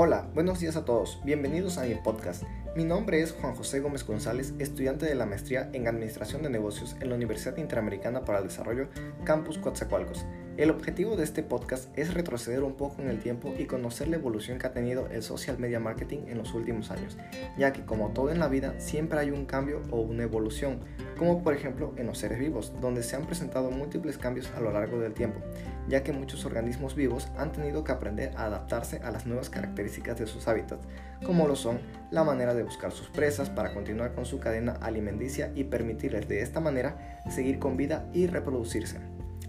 Hola, buenos días a todos, bienvenidos a mi podcast. Mi nombre es Juan José Gómez González, estudiante de la maestría en Administración de Negocios en la Universidad Interamericana para el Desarrollo, Campus Coatzacoalcos. El objetivo de este podcast es retroceder un poco en el tiempo y conocer la evolución que ha tenido el social media marketing en los últimos años, ya que como todo en la vida siempre hay un cambio o una evolución, como por ejemplo en los seres vivos, donde se han presentado múltiples cambios a lo largo del tiempo, ya que muchos organismos vivos han tenido que aprender a adaptarse a las nuevas características de sus hábitats, como lo son la manera de buscar sus presas para continuar con su cadena alimenticia y permitirles de esta manera seguir con vida y reproducirse.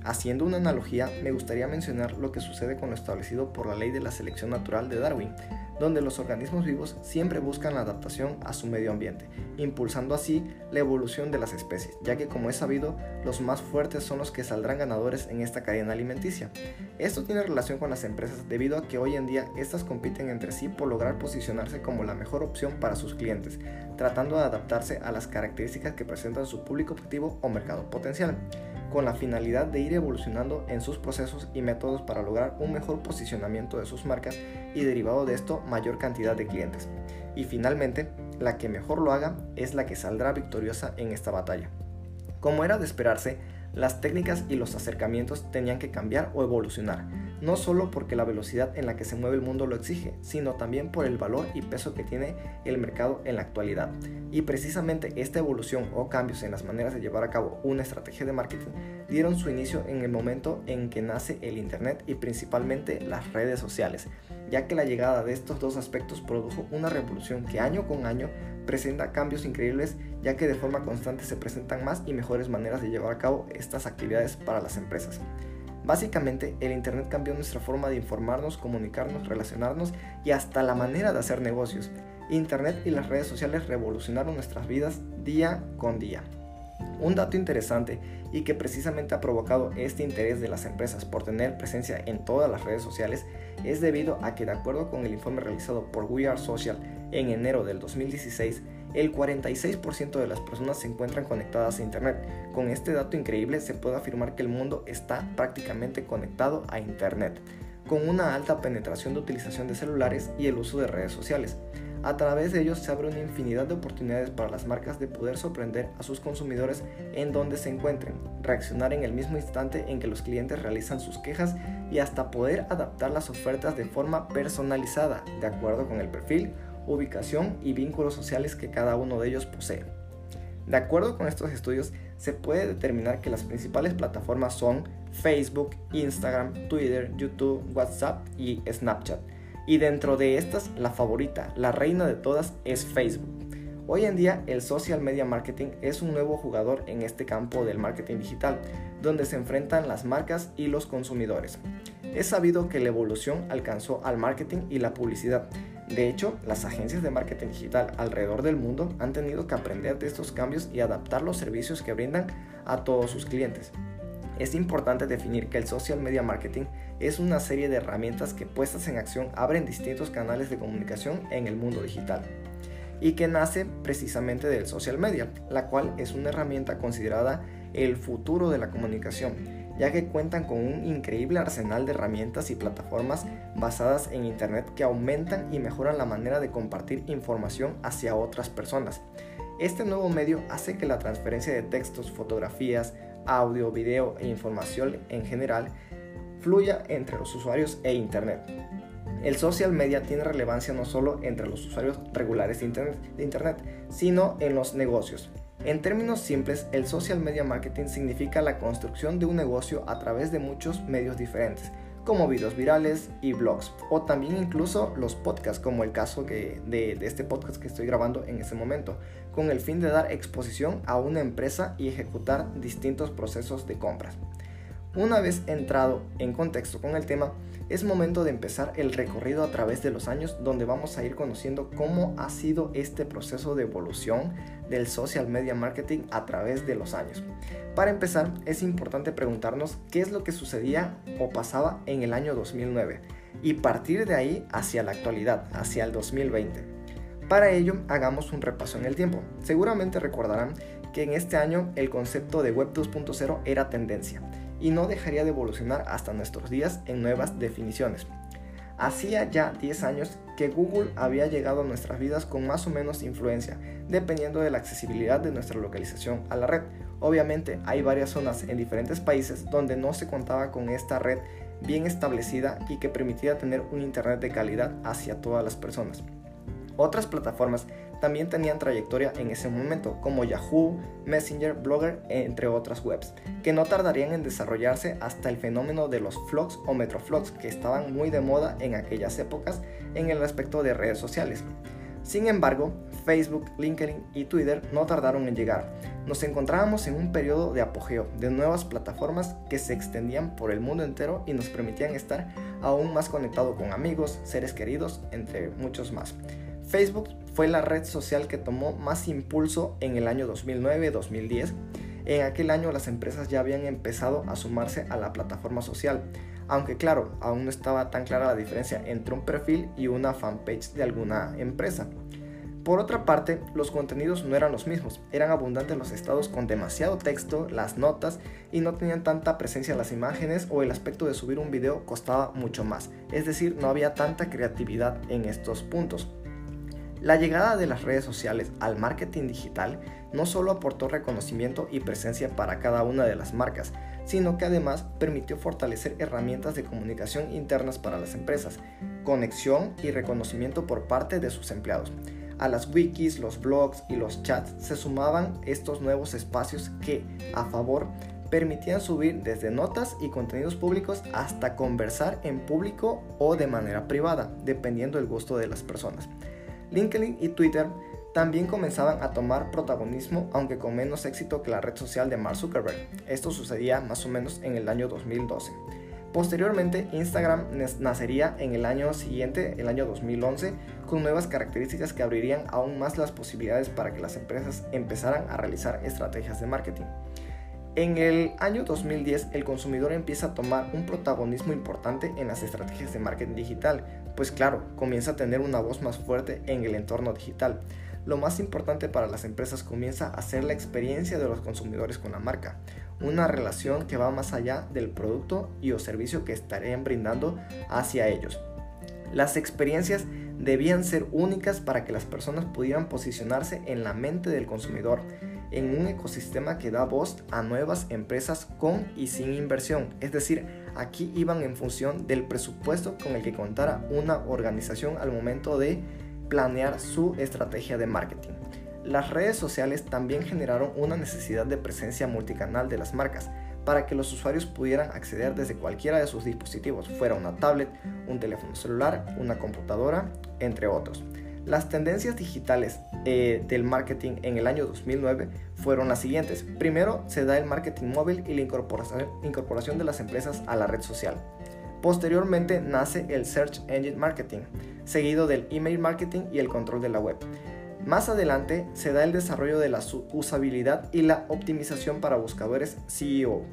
Haciendo una analogía, me gustaría mencionar lo que sucede con lo establecido por la ley de la selección natural de Darwin, donde los organismos vivos siempre buscan la adaptación a su medio ambiente, impulsando así la evolución de las especies, ya que como es sabido, los más fuertes son los que saldrán ganadores en esta cadena alimenticia. Esto tiene relación con las empresas debido a que hoy en día estas compiten entre sí por lograr posicionarse como la mejor opción para sus clientes, tratando de adaptarse a las características que presentan su público objetivo o mercado potencial con la finalidad de ir evolucionando en sus procesos y métodos para lograr un mejor posicionamiento de sus marcas y derivado de esto mayor cantidad de clientes. Y finalmente, la que mejor lo haga es la que saldrá victoriosa en esta batalla. Como era de esperarse, las técnicas y los acercamientos tenían que cambiar o evolucionar, no solo porque la velocidad en la que se mueve el mundo lo exige, sino también por el valor y peso que tiene el mercado en la actualidad. Y precisamente esta evolución o cambios en las maneras de llevar a cabo una estrategia de marketing dieron su inicio en el momento en que nace el Internet y principalmente las redes sociales, ya que la llegada de estos dos aspectos produjo una revolución que año con año presenta cambios increíbles, ya que de forma constante se presentan más y mejores maneras de llevar a cabo estas actividades para las empresas. Básicamente, el Internet cambió nuestra forma de informarnos, comunicarnos, relacionarnos y hasta la manera de hacer negocios. Internet y las redes sociales revolucionaron nuestras vidas día con día. Un dato interesante y que precisamente ha provocado este interés de las empresas por tener presencia en todas las redes sociales es debido a que de acuerdo con el informe realizado por We Are Social en enero del 2016, el 46% de las personas se encuentran conectadas a Internet. Con este dato increíble se puede afirmar que el mundo está prácticamente conectado a Internet, con una alta penetración de utilización de celulares y el uso de redes sociales. A través de ellos se abre una infinidad de oportunidades para las marcas de poder sorprender a sus consumidores en donde se encuentren, reaccionar en el mismo instante en que los clientes realizan sus quejas y hasta poder adaptar las ofertas de forma personalizada, de acuerdo con el perfil, ubicación y vínculos sociales que cada uno de ellos posee. De acuerdo con estos estudios, se puede determinar que las principales plataformas son Facebook, Instagram, Twitter, YouTube, WhatsApp y Snapchat y dentro de estas, la favorita, la reina de todas, es Facebook. Hoy en día el social media marketing es un nuevo jugador en este campo del marketing digital, donde se enfrentan las marcas y los consumidores. Es sabido que la evolución alcanzó al marketing y la publicidad. De hecho, las agencias de marketing digital alrededor del mundo han tenido que aprender de estos cambios y adaptar los servicios que brindan a todos sus clientes. Es importante definir que el social media marketing es una serie de herramientas que puestas en acción abren distintos canales de comunicación en el mundo digital y que nace precisamente del social media, la cual es una herramienta considerada el futuro de la comunicación, ya que cuentan con un increíble arsenal de herramientas y plataformas basadas en Internet que aumentan y mejoran la manera de compartir información hacia otras personas. Este nuevo medio hace que la transferencia de textos, fotografías, audio, video e información en general fluya entre los usuarios e Internet. El social media tiene relevancia no solo entre los usuarios regulares de Internet, sino en los negocios. En términos simples, el social media marketing significa la construcción de un negocio a través de muchos medios diferentes, como videos virales y blogs, o también incluso los podcasts, como el caso de, este podcast que estoy grabando en este momento, con el fin de dar exposición a una empresa y ejecutar distintos procesos de compras. Una vez entrado en contexto con el tema, es momento de empezar el recorrido a través de los años donde vamos a ir conociendo cómo ha sido este proceso de evolución del social media marketing a través de los años. Para empezar, es importante preguntarnos qué es lo que sucedía o pasaba en el año 2009 y partir de ahí hacia la actualidad, hacia el 2020. Para ello, hagamos un repaso en el tiempo. Seguramente recordarán que en este año el concepto de Web 2.0 era tendencia y no dejaría de evolucionar hasta nuestros días en nuevas definiciones. Hacía ya 10 años que Google había llegado a nuestras vidas con más o menos influencia, dependiendo de la accesibilidad de nuestra localización a la red. Obviamente hay varias zonas en diferentes países donde no se contaba con esta red bien establecida y que permitía tener un Internet de calidad hacia todas las personas. Otras plataformas también tenían trayectoria en ese momento, como Yahoo, Messenger, Blogger, entre otras webs, que no tardarían en desarrollarse hasta el fenómeno de los vlogs o metroflogs, que estaban muy de moda en aquellas épocas en el aspecto de redes sociales. Sin embargo, Facebook, LinkedIn y Twitter no tardaron en llegar. Nos encontrábamos en un periodo de apogeo de nuevas plataformas que se extendían por el mundo entero y nos permitían estar aún más conectados con amigos, seres queridos, entre muchos más. Facebook fue la red social que tomó más impulso en el año 2009-2010. En aquel año las empresas ya habían empezado a sumarse a la plataforma social, aunque claro, aún no estaba tan clara la diferencia entre un perfil y una fanpage de alguna empresa. Por otra parte, los contenidos no eran los mismos, eran abundantes los estados con demasiado texto, las notas y no tenían tanta presencia las imágenes o el aspecto de subir un video costaba mucho más, es decir, no había tanta creatividad en estos puntos. La llegada de las redes sociales al marketing digital no solo aportó reconocimiento y presencia para cada una de las marcas, sino que además permitió fortalecer herramientas de comunicación internas para las empresas, conexión y reconocimiento por parte de sus empleados. A las wikis, los blogs y los chats se sumaban estos nuevos espacios que, a favor, permitían subir desde notas y contenidos públicos hasta conversar en público o de manera privada, dependiendo del gusto de las personas. LinkedIn y Twitter también comenzaban a tomar protagonismo, aunque con menos éxito que la red social de Mark Zuckerberg. Esto sucedía más o menos en el año 2012. Posteriormente, Instagram nacería en el año siguiente, el año 2011, con nuevas características que abrirían aún más las posibilidades para que las empresas empezaran a realizar estrategias de marketing. En el año 2010, el consumidor empieza a tomar un protagonismo importante en las estrategias de marketing digital, pues claro, comienza a tener una voz más fuerte en el entorno digital. Lo más importante para las empresas comienza a ser la experiencia de los consumidores con la marca, una relación que va más allá del producto y o servicio que estarían brindando hacia ellos. Las experiencias debían ser únicas para que las personas pudieran posicionarse en la mente del consumidor en un ecosistema que da voz a nuevas empresas con y sin inversión. Es decir, aquí iban en función del presupuesto con el que contara una organización al momento de planear su estrategia de marketing. Las redes sociales también generaron una necesidad de presencia multicanal de las marcas para que los usuarios pudieran acceder desde cualquiera de sus dispositivos, fuera una tablet, un teléfono celular, una computadora, entre otros. Las tendencias digitales eh, del marketing en el año 2009 fueron las siguientes. Primero se da el marketing móvil y la incorporación, de las empresas a la red social. Posteriormente nace el Search Engine Marketing, seguido del Email Marketing y el control de la web. Más adelante se da el desarrollo de la usabilidad y la optimización para buscadores CEO.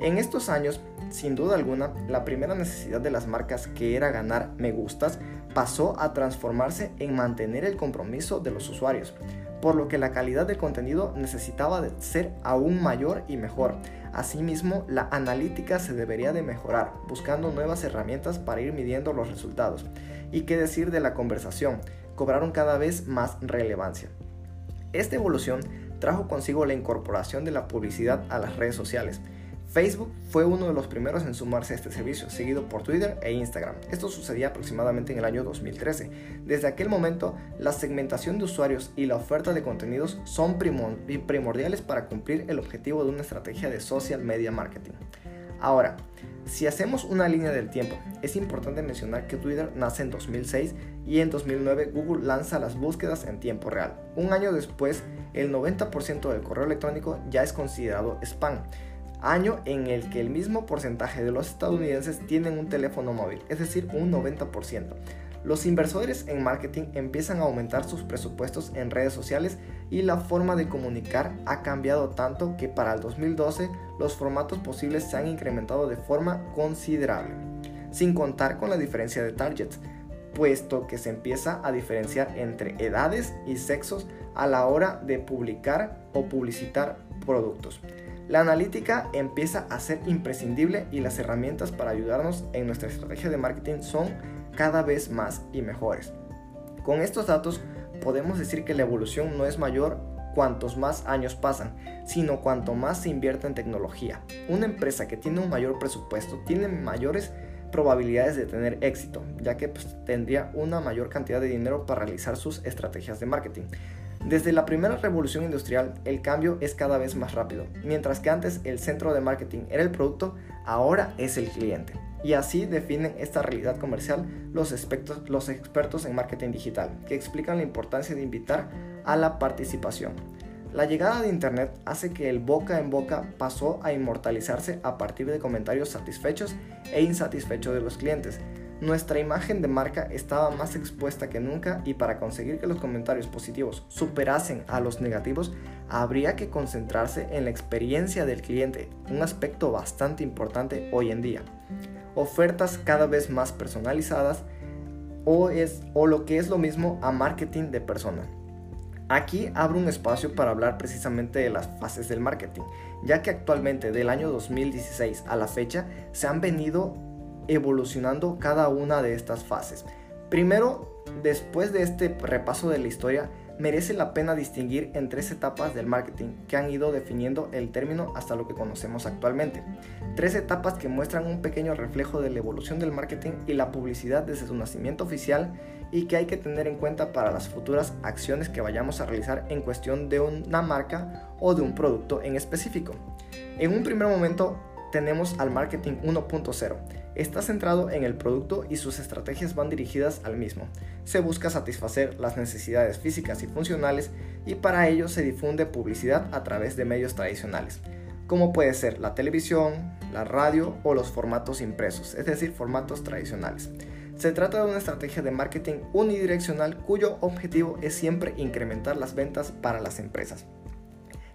En estos años, sin duda alguna, la primera necesidad de las marcas que era ganar me gustas pasó a transformarse en mantener el compromiso de los usuarios, por lo que la calidad de contenido necesitaba de ser aún mayor y mejor. Asimismo, la analítica se debería de mejorar, buscando nuevas herramientas para ir midiendo los resultados. Y qué decir de la conversación, cobraron cada vez más relevancia. Esta evolución trajo consigo la incorporación de la publicidad a las redes sociales, Facebook fue uno de los primeros en sumarse a este servicio, seguido por Twitter e Instagram. Esto sucedía aproximadamente en el año 2013. Desde aquel momento, la segmentación de usuarios y la oferta de contenidos son primordiales para cumplir el objetivo de una estrategia de social media marketing. Ahora, si hacemos una línea del tiempo, es importante mencionar que Twitter nace en 2006 y en 2009 Google lanza las búsquedas en tiempo real. Un año después, el 90% del correo electrónico ya es considerado spam año en el que el mismo porcentaje de los estadounidenses tienen un teléfono móvil, es decir, un 90%. Los inversores en marketing empiezan a aumentar sus presupuestos en redes sociales y la forma de comunicar ha cambiado tanto que para el 2012 los formatos posibles se han incrementado de forma considerable, sin contar con la diferencia de targets, puesto que se empieza a diferenciar entre edades y sexos a la hora de publicar o publicitar productos. La analítica empieza a ser imprescindible y las herramientas para ayudarnos en nuestra estrategia de marketing son cada vez más y mejores. Con estos datos podemos decir que la evolución no es mayor cuantos más años pasan, sino cuanto más se invierte en tecnología. Una empresa que tiene un mayor presupuesto tiene mayores probabilidades de tener éxito, ya que pues, tendría una mayor cantidad de dinero para realizar sus estrategias de marketing. Desde la primera revolución industrial, el cambio es cada vez más rápido. Mientras que antes el centro de marketing era el producto, ahora es el cliente. Y así definen esta realidad comercial los, expertos, en marketing digital, que explican la importancia de invitar a la participación. La llegada de Internet hace que el boca en boca pasó a inmortalizarse a partir de comentarios satisfechos e insatisfechos de los clientes, nuestra imagen de marca estaba más expuesta que nunca y para conseguir que los comentarios positivos superasen a los negativos, habría que concentrarse en la experiencia del cliente, un aspecto bastante importante hoy en día. Ofertas cada vez más personalizadas o, es, o lo que es lo mismo a marketing de persona. Aquí abro un espacio para hablar precisamente de las fases del marketing, ya que actualmente del año 2016 a la fecha se han venido evolucionando cada una de estas fases. Primero, después de este repaso de la historia, merece la pena distinguir en tres etapas del marketing que han ido definiendo el término hasta lo que conocemos actualmente. Tres etapas que muestran un pequeño reflejo de la evolución del marketing y la publicidad desde su nacimiento oficial y que hay que tener en cuenta para las futuras acciones que vayamos a realizar en cuestión de una marca o de un producto en específico. En un primer momento tenemos al marketing 1.0 está centrado en el producto y sus estrategias van dirigidas al mismo. Se busca satisfacer las necesidades físicas y funcionales y para ello se difunde publicidad a través de medios tradicionales, como puede ser la televisión, la radio o los formatos impresos, es decir, formatos tradicionales. Se trata de una estrategia de marketing unidireccional cuyo objetivo es siempre incrementar las ventas para las empresas.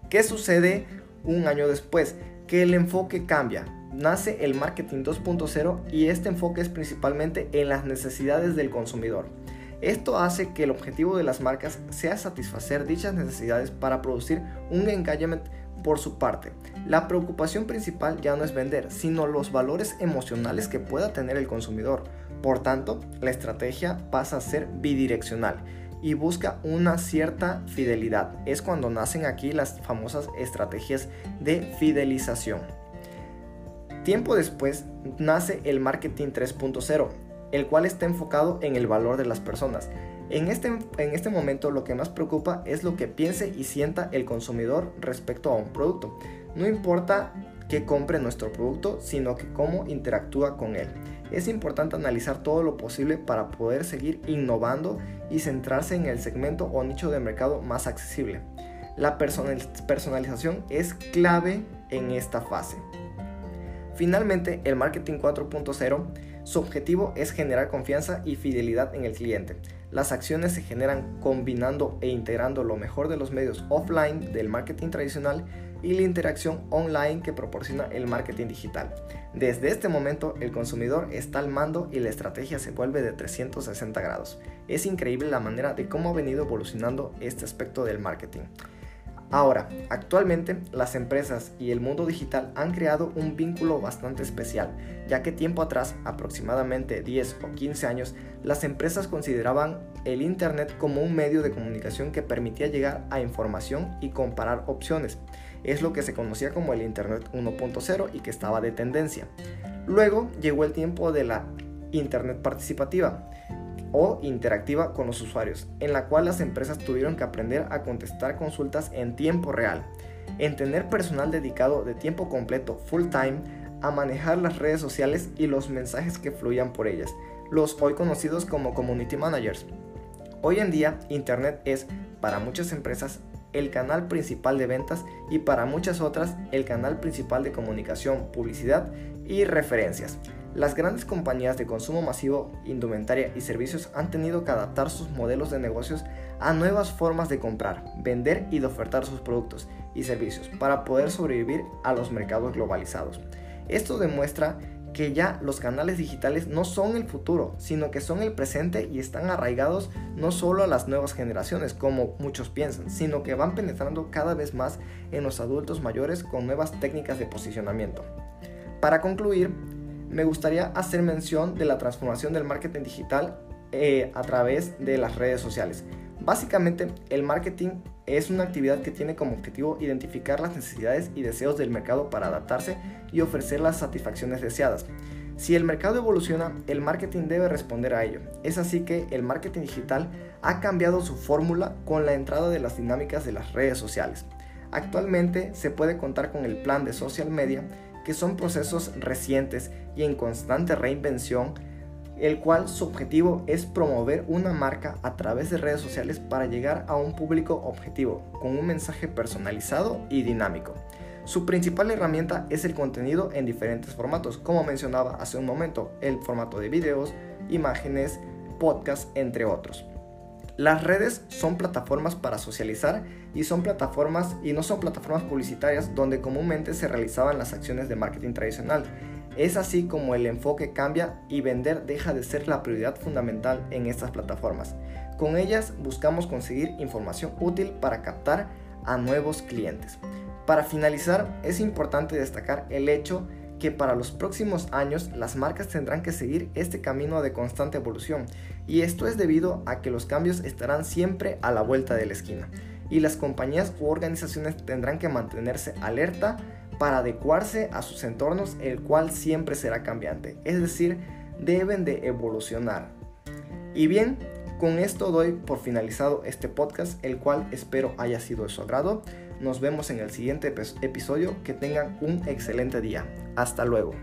¿Qué sucede un año después? Que el enfoque cambia nace el marketing 2.0 y este enfoque es principalmente en las necesidades del consumidor. Esto hace que el objetivo de las marcas sea satisfacer dichas necesidades para producir un engagement por su parte. La preocupación principal ya no es vender, sino los valores emocionales que pueda tener el consumidor. Por tanto, la estrategia pasa a ser bidireccional y busca una cierta fidelidad. Es cuando nacen aquí las famosas estrategias de fidelización. Tiempo después nace el marketing 3.0, el cual está enfocado en el valor de las personas. En este, en este momento lo que más preocupa es lo que piense y sienta el consumidor respecto a un producto. No importa que compre nuestro producto, sino que cómo interactúa con él. Es importante analizar todo lo posible para poder seguir innovando y centrarse en el segmento o nicho de mercado más accesible. La personalización es clave en esta fase. Finalmente, el marketing 4.0, su objetivo es generar confianza y fidelidad en el cliente. Las acciones se generan combinando e integrando lo mejor de los medios offline del marketing tradicional y la interacción online que proporciona el marketing digital. Desde este momento el consumidor está al mando y la estrategia se vuelve de 360 grados. Es increíble la manera de cómo ha venido evolucionando este aspecto del marketing. Ahora, actualmente las empresas y el mundo digital han creado un vínculo bastante especial, ya que tiempo atrás, aproximadamente 10 o 15 años, las empresas consideraban el Internet como un medio de comunicación que permitía llegar a información y comparar opciones. Es lo que se conocía como el Internet 1.0 y que estaba de tendencia. Luego llegó el tiempo de la Internet participativa, o interactiva con los usuarios, en la cual las empresas tuvieron que aprender a contestar consultas en tiempo real, en tener personal dedicado de tiempo completo, full time, a manejar las redes sociales y los mensajes que fluían por ellas, los hoy conocidos como community managers. Hoy en día, Internet es, para muchas empresas, el canal principal de ventas y para muchas otras el canal principal de comunicación, publicidad y referencias. Las grandes compañías de consumo masivo, indumentaria y servicios han tenido que adaptar sus modelos de negocios a nuevas formas de comprar, vender y de ofertar sus productos y servicios para poder sobrevivir a los mercados globalizados. Esto demuestra que ya los canales digitales no son el futuro, sino que son el presente y están arraigados no solo a las nuevas generaciones, como muchos piensan, sino que van penetrando cada vez más en los adultos mayores con nuevas técnicas de posicionamiento. Para concluir, me gustaría hacer mención de la transformación del marketing digital eh, a través de las redes sociales. Básicamente, el marketing es una actividad que tiene como objetivo identificar las necesidades y deseos del mercado para adaptarse y ofrecer las satisfacciones deseadas. Si el mercado evoluciona, el marketing debe responder a ello. Es así que el marketing digital ha cambiado su fórmula con la entrada de las dinámicas de las redes sociales. Actualmente se puede contar con el plan de social media, que son procesos recientes y en constante reinvención el cual su objetivo es promover una marca a través de redes sociales para llegar a un público objetivo, con un mensaje personalizado y dinámico. Su principal herramienta es el contenido en diferentes formatos, como mencionaba hace un momento, el formato de videos, imágenes, podcast, entre otros. Las redes son plataformas para socializar y son plataformas y no son plataformas publicitarias donde comúnmente se realizaban las acciones de marketing tradicional. Es así como el enfoque cambia y vender deja de ser la prioridad fundamental en estas plataformas. Con ellas buscamos conseguir información útil para captar a nuevos clientes. Para finalizar, es importante destacar el hecho que para los próximos años las marcas tendrán que seguir este camino de constante evolución y esto es debido a que los cambios estarán siempre a la vuelta de la esquina y las compañías u organizaciones tendrán que mantenerse alerta para adecuarse a sus entornos el cual siempre será cambiante, es decir, deben de evolucionar. Y bien, con esto doy por finalizado este podcast, el cual espero haya sido de su agrado. Nos vemos en el siguiente episodio. Que tengan un excelente día. Hasta luego.